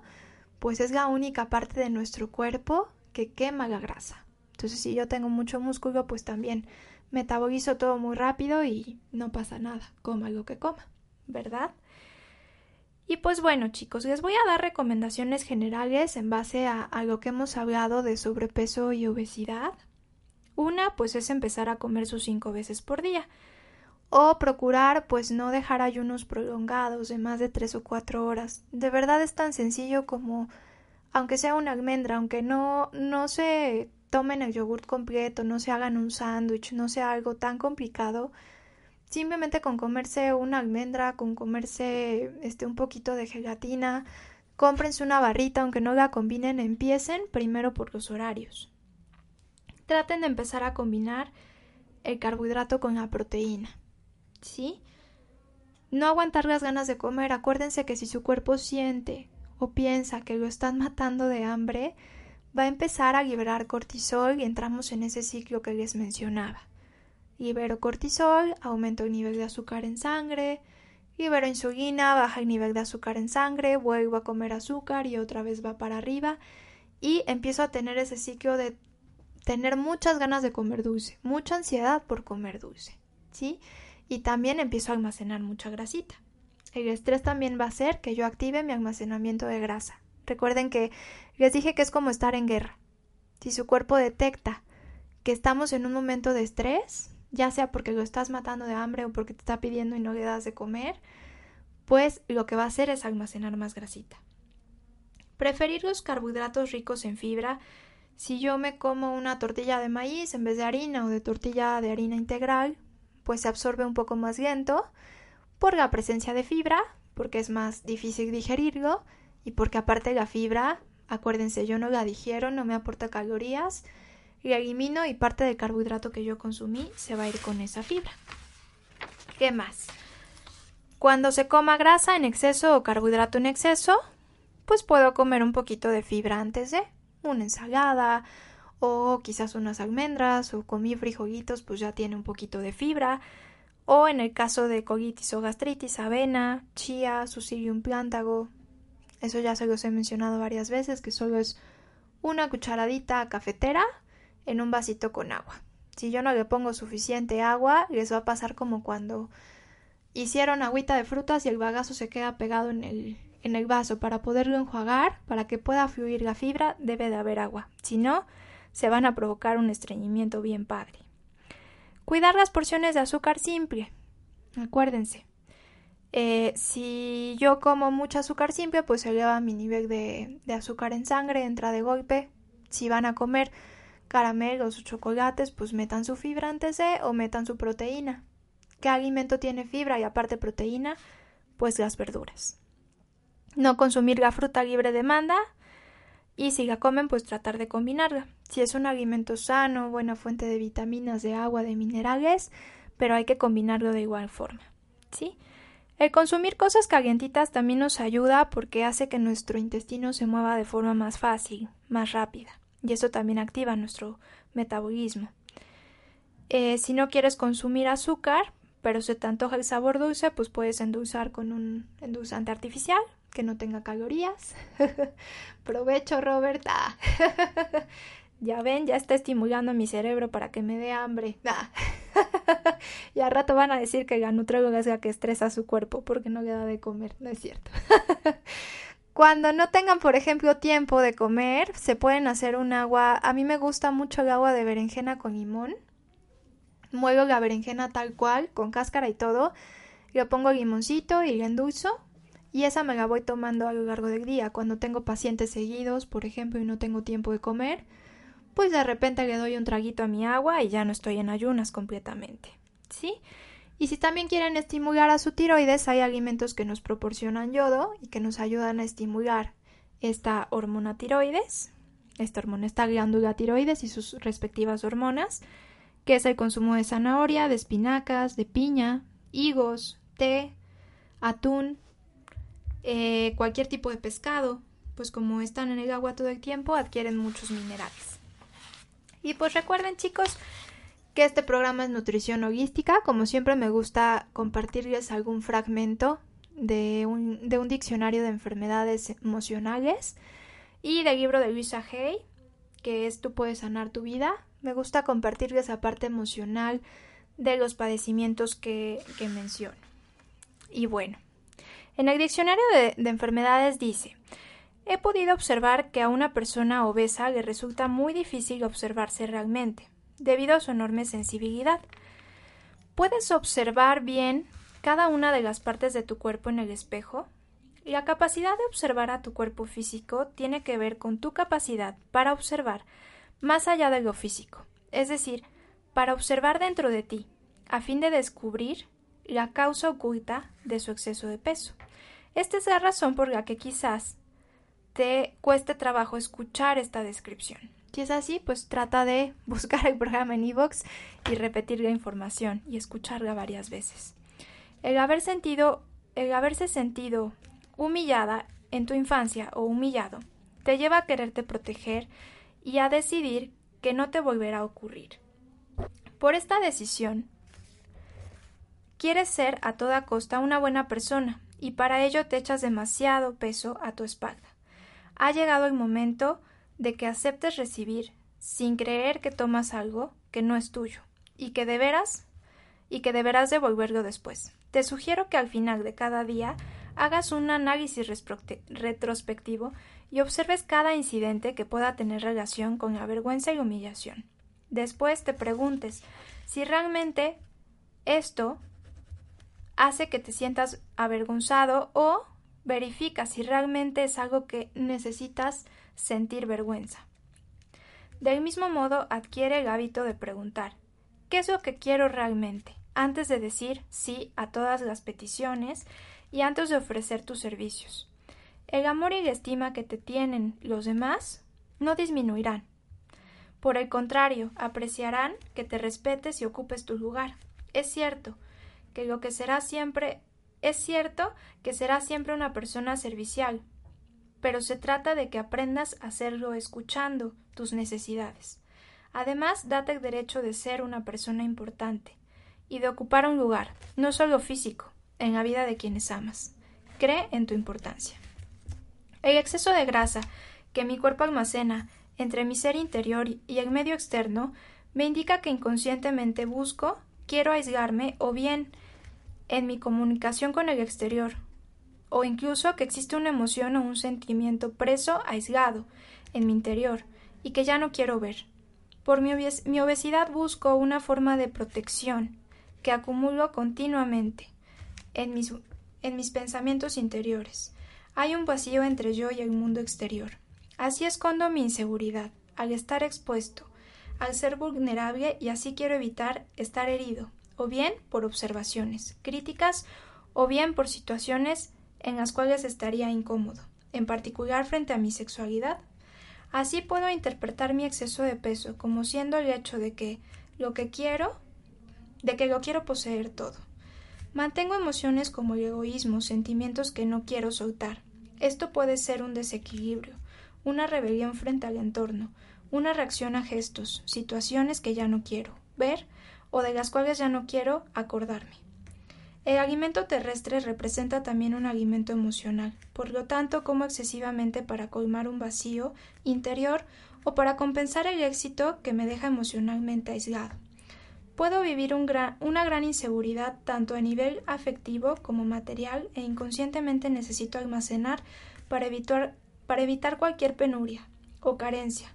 pues es la única parte de nuestro cuerpo que quema la grasa. Entonces, si yo tengo mucho músculo, pues también metabolizo todo muy rápido y no pasa nada, coma lo que coma, ¿verdad? Y pues bueno chicos, les voy a dar recomendaciones generales en base a, lo que hemos hablado de sobrepeso y obesidad. Una pues es empezar a comer sus cinco veces por día o procurar pues no dejar ayunos prolongados de más de tres o cuatro horas. De verdad es tan sencillo como aunque sea una almendra, aunque no, no se tomen el yogurt completo, no se hagan un sándwich, no sea algo tan complicado, Simplemente con comerse una almendra, con comerse este un poquito de gelatina, cómprense una barrita, aunque no la combinen, empiecen primero por los horarios. Traten de empezar a combinar el carbohidrato con la proteína. ¿Sí? No aguantar las ganas de comer. Acuérdense que si su cuerpo siente o piensa que lo están matando de hambre, va a empezar a liberar cortisol y entramos en ese ciclo que les mencionaba. Libero cortisol, aumento el nivel de azúcar en sangre, libero insulina, baja el nivel de azúcar en sangre, vuelvo a comer azúcar y otra vez va para arriba y empiezo a tener ese ciclo de tener muchas ganas de comer dulce, mucha ansiedad por comer dulce, ¿sí? Y también empiezo a almacenar mucha grasita. El estrés también va a hacer que yo active mi almacenamiento de grasa. Recuerden que les dije que es como estar en guerra. Si su cuerpo detecta que estamos en un momento de estrés, ya sea porque lo estás matando de hambre o porque te está pidiendo y no le das de comer, pues lo que va a hacer es almacenar más grasita. Preferir los carbohidratos ricos en fibra. Si yo me como una tortilla de maíz en vez de harina o de tortilla de harina integral, pues se absorbe un poco más lento por la presencia de fibra, porque es más difícil digerirlo y porque aparte la fibra, acuérdense, yo no la digiero, no me aporta calorías, y elimino y parte del carbohidrato que yo consumí se va a ir con esa fibra. ¿Qué más? Cuando se coma grasa en exceso o carbohidrato en exceso, pues puedo comer un poquito de fibra antes de una ensalada o quizás unas almendras o comí frijolitos, pues ya tiene un poquito de fibra. O en el caso de colitis o gastritis, avena, chía, un plántago. Eso ya se los he mencionado varias veces, que solo es una cucharadita cafetera en un vasito con agua. Si yo no le pongo suficiente agua, les va a pasar como cuando hicieron agüita de frutas y el bagazo se queda pegado en el, en el vaso. Para poderlo enjuagar, para que pueda fluir la fibra, debe de haber agua. Si no, se van a provocar un estreñimiento bien padre. Cuidar las porciones de azúcar simple. Acuérdense. Eh, si yo como mucho azúcar simple, pues eleva mi nivel de, de azúcar en sangre, entra de golpe. Si van a comer caramelos o chocolates, pues metan su fibra antes de o metan su proteína. ¿Qué alimento tiene fibra y aparte proteína? Pues las verduras. No consumir la fruta libre demanda y si la comen, pues tratar de combinarla. Si es un alimento sano, buena fuente de vitaminas, de agua, de minerales, pero hay que combinarlo de igual forma. ¿Sí? El consumir cosas calientitas también nos ayuda porque hace que nuestro intestino se mueva de forma más fácil, más rápida, y eso también activa nuestro metabolismo. Eh, si no quieres consumir azúcar, pero se te antoja el sabor dulce, pues puedes endulzar con un endulzante artificial que no tenga calorías. Provecho, Roberta. ya ven, ya está estimulando mi cerebro para que me dé hambre. y al rato van a decir que el nutriólogo es la que estresa su cuerpo porque no le da de comer. No es cierto. Cuando no tengan, por ejemplo, tiempo de comer, se pueden hacer un agua. A mí me gusta mucho el agua de berenjena con limón. Muevo la berenjena tal cual, con cáscara y todo. Le pongo limoncito y le endulzo. Y esa me la voy tomando a lo largo del día. Cuando tengo pacientes seguidos, por ejemplo, y no tengo tiempo de comer, pues de repente le doy un traguito a mi agua y ya no estoy en ayunas completamente. ¿Sí? Y si también quieren estimular a su tiroides, hay alimentos que nos proporcionan yodo y que nos ayudan a estimular esta hormona tiroides, esta hormona, esta glándula tiroides y sus respectivas hormonas, que es el consumo de zanahoria, de espinacas, de piña, higos, té, atún, eh, cualquier tipo de pescado, pues como están en el agua todo el tiempo, adquieren muchos minerales. Y pues recuerden chicos que este programa es nutrición holística. Como siempre me gusta compartirles algún fragmento de un, diccionario de enfermedades emocionales y del libro de Luisa Hay, que es Tú puedes sanar tu vida. Me gusta compartirles la parte emocional de los padecimientos que, que menciono. Y bueno, en el diccionario de enfermedades dice He podido observar que a una persona obesa le resulta muy difícil observarse realmente, debido a su enorme sensibilidad. ¿Puedes observar bien cada una de las partes de tu cuerpo en el espejo? La capacidad de observar a tu cuerpo físico tiene que ver con tu capacidad para observar más allá de lo físico, es decir, para observar dentro de ti, a fin de descubrir la causa oculta de su exceso de peso. Esta es la razón por la que quizás te cueste trabajo escuchar esta descripción. Si es así, pues trata de buscar el programa en iVoox y repetir la información y escucharla varias veces. El haber sentido, el haberse sentido humillada en tu infancia o humillado te lleva a quererte proteger y a decidir que no te volverá a ocurrir. Por esta decisión, quieres ser a toda costa una buena persona y para ello te echas demasiado peso a tu espalda ha llegado el momento de que aceptes recibir, sin creer que tomas algo que no es tuyo, y que deberás y que deberás devolverlo después. Te sugiero que al final de cada día hagas un análisis retrospectivo y observes cada incidente que pueda tener relación con la vergüenza y humillación. Después te preguntes si realmente esto hace que te sientas avergonzado o verifica si realmente es algo que necesitas sentir vergüenza. Del mismo modo, adquiere el hábito de preguntar ¿qué es lo que quiero realmente? antes de decir sí a todas las peticiones y antes de ofrecer tus servicios. El amor y la estima que te tienen los demás no disminuirán. Por el contrario, apreciarán que te respetes y ocupes tu lugar. Es cierto que lo que será siempre es cierto que serás siempre una persona servicial, pero se trata de que aprendas a hacerlo escuchando tus necesidades. Además, date el derecho de ser una persona importante y de ocupar un lugar, no solo físico, en la vida de quienes amas. Cree en tu importancia. El exceso de grasa que mi cuerpo almacena entre mi ser interior y el medio externo me indica que inconscientemente busco, quiero aislarme o bien en mi comunicación con el exterior, o incluso que existe una emoción o un sentimiento preso, aislado, en mi interior, y que ya no quiero ver. Por mi, obesidad busco una forma de protección que acumulo continuamente en mis, en mis pensamientos interiores. Hay un vacío entre yo y el mundo exterior. Así escondo mi inseguridad, al estar expuesto, al ser vulnerable y así quiero evitar estar herido, o bien por observaciones críticas o bien por situaciones en las cuales estaría incómodo, en particular frente a mi sexualidad. Así puedo interpretar mi exceso de peso como siendo el hecho de que lo que quiero, de que lo quiero poseer todo. Mantengo emociones como el egoísmo, sentimientos que no quiero soltar. Esto puede ser un desequilibrio, una rebelión frente al entorno, una reacción a gestos, situaciones que ya no quiero ver o de las cuales ya no quiero acordarme. El alimento terrestre representa también un alimento emocional, por lo tanto como excesivamente para colmar un vacío interior o para compensar el éxito que me deja emocionalmente aislado. Puedo vivir una gran inseguridad tanto a nivel afectivo como material e inconscientemente necesito almacenar para evitar, para evitar cualquier penuria o carencia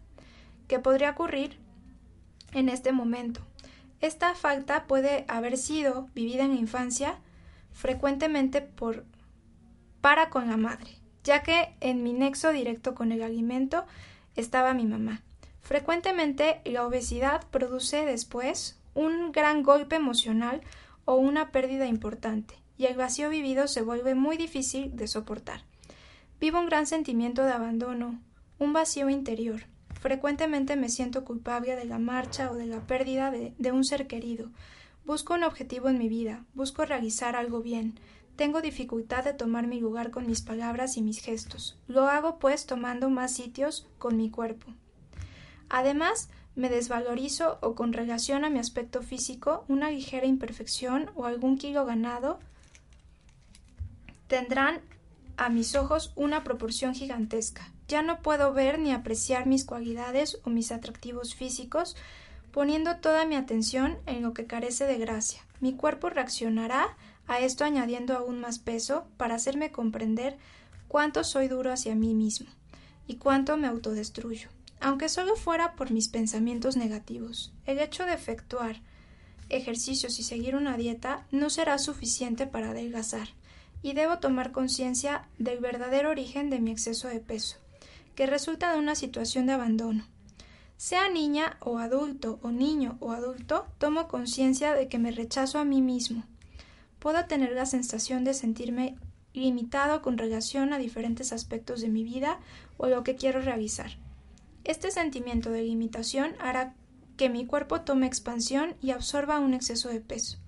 que podría ocurrir en este momento. Esta falta puede haber sido vivida en la infancia frecuentemente por para con la madre, ya que en mi nexo directo con el alimento estaba mi mamá. Frecuentemente la obesidad produce después un gran golpe emocional o una pérdida importante, y el vacío vivido se vuelve muy difícil de soportar. Vivo un gran sentimiento de abandono, un vacío interior, Frecuentemente me siento culpable de la marcha o de la pérdida de, un ser querido. Busco un objetivo en mi vida, busco realizar algo bien. Tengo dificultad de tomar mi lugar con mis palabras y mis gestos. Lo hago pues tomando más sitios con mi cuerpo. Además, me desvalorizo o con relación a mi aspecto físico, una ligera imperfección o algún kilo ganado tendrán a mis ojos una proporción gigantesca. Ya no puedo ver ni apreciar mis cualidades o mis atractivos físicos, poniendo toda mi atención en lo que carece de gracia. Mi cuerpo reaccionará a esto añadiendo aún más peso para hacerme comprender cuánto soy duro hacia mí mismo y cuánto me autodestruyo. Aunque solo fuera por mis pensamientos negativos, el hecho de efectuar ejercicios y seguir una dieta no será suficiente para adelgazar, y debo tomar conciencia del verdadero origen de mi exceso de peso que resulta de una situación de abandono. Sea niña o adulto o niño o adulto, tomo conciencia de que me rechazo a mí mismo. Puedo tener la sensación de sentirme limitado con relación a diferentes aspectos de mi vida o lo que quiero realizar. Este sentimiento de limitación hará que mi cuerpo tome expansión y absorba un exceso de peso.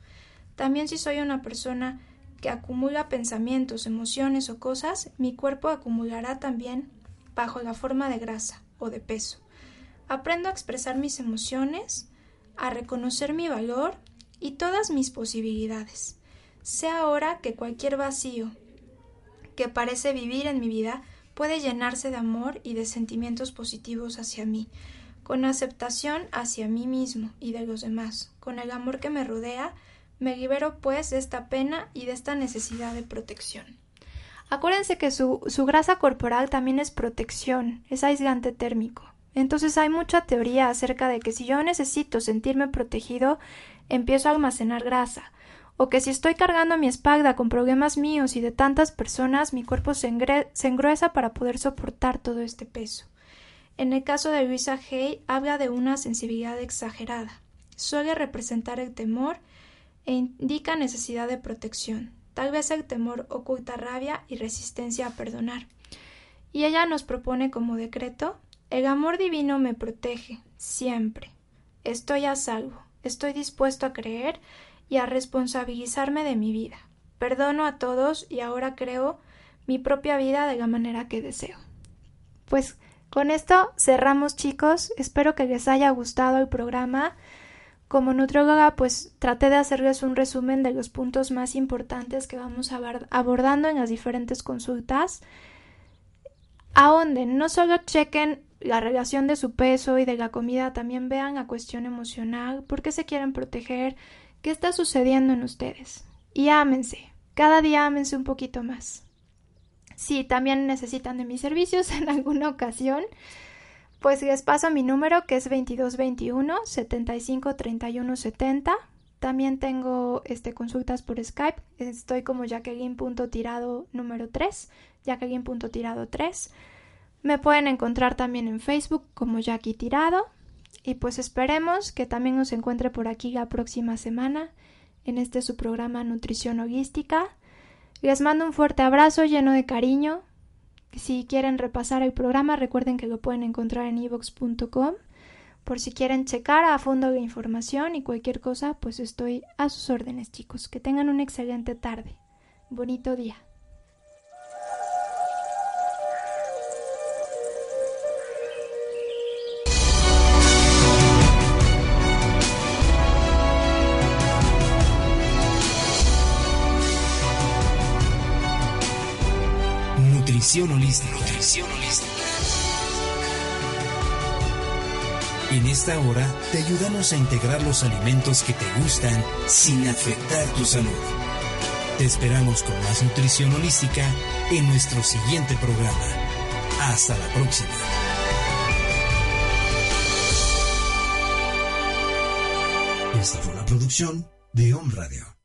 También si soy una persona que acumula pensamientos, emociones o cosas, mi cuerpo acumulará también bajo la forma de grasa o de peso. Aprendo a expresar mis emociones, a reconocer mi valor y todas mis posibilidades. Sé ahora que cualquier vacío que parece vivir en mi vida puede llenarse de amor y de sentimientos positivos hacia mí, con aceptación hacia mí mismo y de los demás, con el amor que me rodea, me libero pues de esta pena y de esta necesidad de protección. Acuérdense que su, grasa corporal también es protección, es aislante térmico. Entonces hay mucha teoría acerca de que si yo necesito sentirme protegido, empiezo a almacenar grasa, o que si estoy cargando mi espalda con problemas míos y de tantas personas, mi cuerpo se, se engruesa para poder soportar todo este peso. En el caso de Luisa Hay, habla de una sensibilidad exagerada. Suele representar el temor e indica necesidad de protección. Tal vez el temor oculta rabia y resistencia a perdonar. Y ella nos propone como decreto el amor divino me protege, siempre. Estoy a salvo, estoy dispuesto a creer y a responsabilizarme de mi vida. Perdono a todos y ahora creo mi propia vida de la manera que deseo. Pues con esto cerramos chicos, espero que les haya gustado el programa. Como nutrióloga, pues traté de hacerles un resumen de los puntos más importantes que vamos abordando en las diferentes consultas. Ahonden, no solo chequen la relación de su peso y de la comida, también vean la cuestión emocional, por qué se quieren proteger, qué está sucediendo en ustedes. Y ámense, cada día ámense un poquito más. Si también necesitan de mis servicios en alguna ocasión, pues les paso mi número que es 2221 75 31 70. También tengo este, consultas por Skype. Estoy como Jacqueline.tirado número 3, Jacqueline.tirado 3. Me pueden encontrar también en Facebook como Jackie Tirado. Y pues esperemos que también nos encuentre por aquí la próxima semana en este su programa Nutrición Holística. Les mando un fuerte abrazo lleno de cariño Si quieren repasar el programa, recuerden que lo pueden encontrar en evox.com. Por si quieren checar a fondo la información y cualquier cosa, pues estoy a sus órdenes, chicos. Que tengan una excelente tarde. Bonito día. Nutrición holística. Nutrición holística. En esta hora te ayudamos a integrar los alimentos que te gustan sin afectar tu salud. Te esperamos con más nutrición holística en nuestro siguiente programa. Hasta la próxima. Esta fue una producción de Home Radio.